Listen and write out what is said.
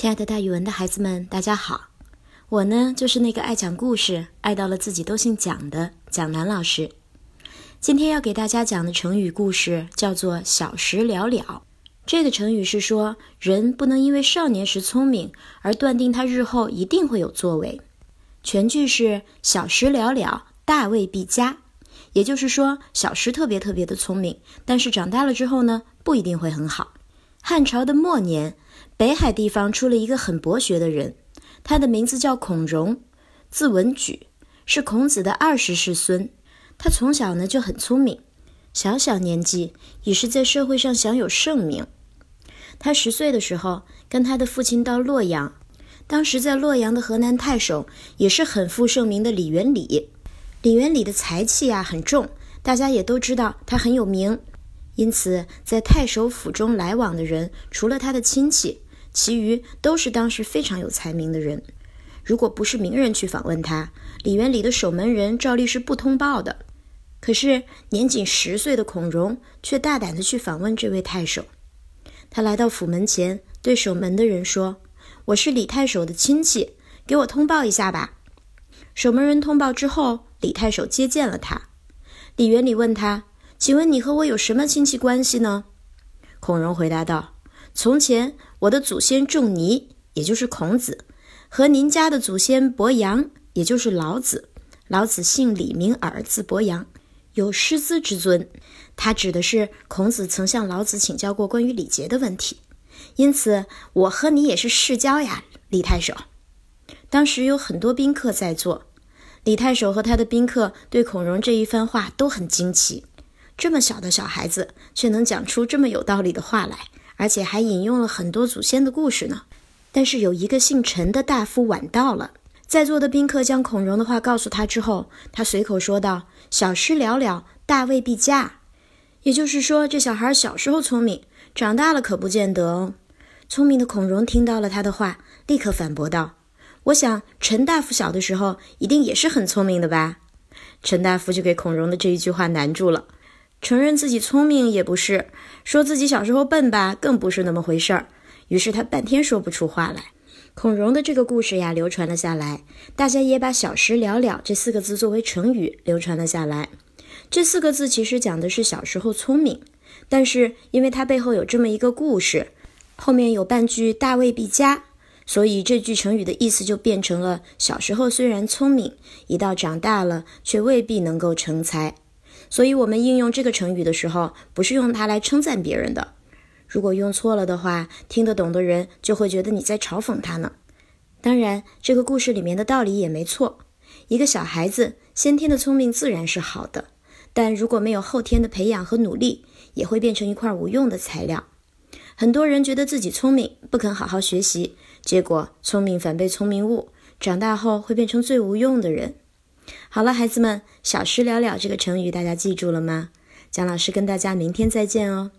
亲爱的，大语文的孩子们，大家好！我呢，就是那个爱讲故事、爱到了自己都姓蒋的蒋楠老师。今天要给大家讲的成语故事叫做“小时了了”。这个成语是说，人不能因为少年时聪明而断定他日后一定会有作为。全句是“小时了了，大未必佳”，也就是说，小时特别特别的聪明，但是长大了之后呢，不一定会很好。汉朝的末年。北海地方出了一个很博学的人，他的名字叫孔融，字文举，是孔子的二十世孙。他从小呢就很聪明，小小年纪已是在社会上享有盛名。他十岁的时候，跟他的父亲到洛阳，当时在洛阳的河南太守也是很负盛名的李元礼。李元礼的才气啊很重，大家也都知道他很有名，因此在太守府中来往的人，除了他的亲戚。其余都是当时非常有才名的人，如果不是名人去访问他，李元礼的守门人照例是不通报的。可是年仅十岁的孔融却大胆地去访问这位太守。他来到府门前，对守门的人说：“我是李太守的亲戚，给我通报一下吧。”守门人通报之后，李太守接见了他。李元礼问他：“请问你和我有什么亲戚关系呢？”孔融回答道。从前，我的祖先仲尼，也就是孔子，和您家的祖先伯阳，也就是老子。老子姓李，名耳，字伯阳，有师资之尊。他指的是孔子曾向老子请教过关于礼节的问题。因此，我和你也是世交呀，李太守。当时有很多宾客在座，李太守和他的宾客对孔融这一番话都很惊奇。这么小的小孩子，却能讲出这么有道理的话来。而且还引用了很多祖先的故事呢。但是有一个姓陈的大夫晚到了，在座的宾客将孔融的话告诉他之后，他随口说道：“小时了了，大未必佳。”也就是说，这小孩小时候聪明，长大了可不见得哦。聪明的孔融听到了他的话，立刻反驳道：“我想陈大夫小的时候一定也是很聪明的吧？”陈大夫就给孔融的这一句话难住了。承认自己聪明也不是，说自己小时候笨吧，更不是那么回事儿。于是他半天说不出话来。孔融的这个故事呀，流传了下来，大家也把“小时了了”这四个字作为成语流传了下来。这四个字其实讲的是小时候聪明，但是因为它背后有这么一个故事，后面有半句“大未必佳”，所以这句成语的意思就变成了：小时候虽然聪明，一到长大了却未必能够成才。所以，我们应用这个成语的时候，不是用它来称赞别人的。如果用错了的话，听得懂的人就会觉得你在嘲讽他呢。当然，这个故事里面的道理也没错。一个小孩子先天的聪明自然是好的，但如果没有后天的培养和努力，也会变成一块无用的材料。很多人觉得自己聪明，不肯好好学习，结果聪明反被聪明误，长大后会变成最无用的人。好了，孩子们，“小诗了了”这个成语大家记住了吗？蒋老师跟大家明天再见哦。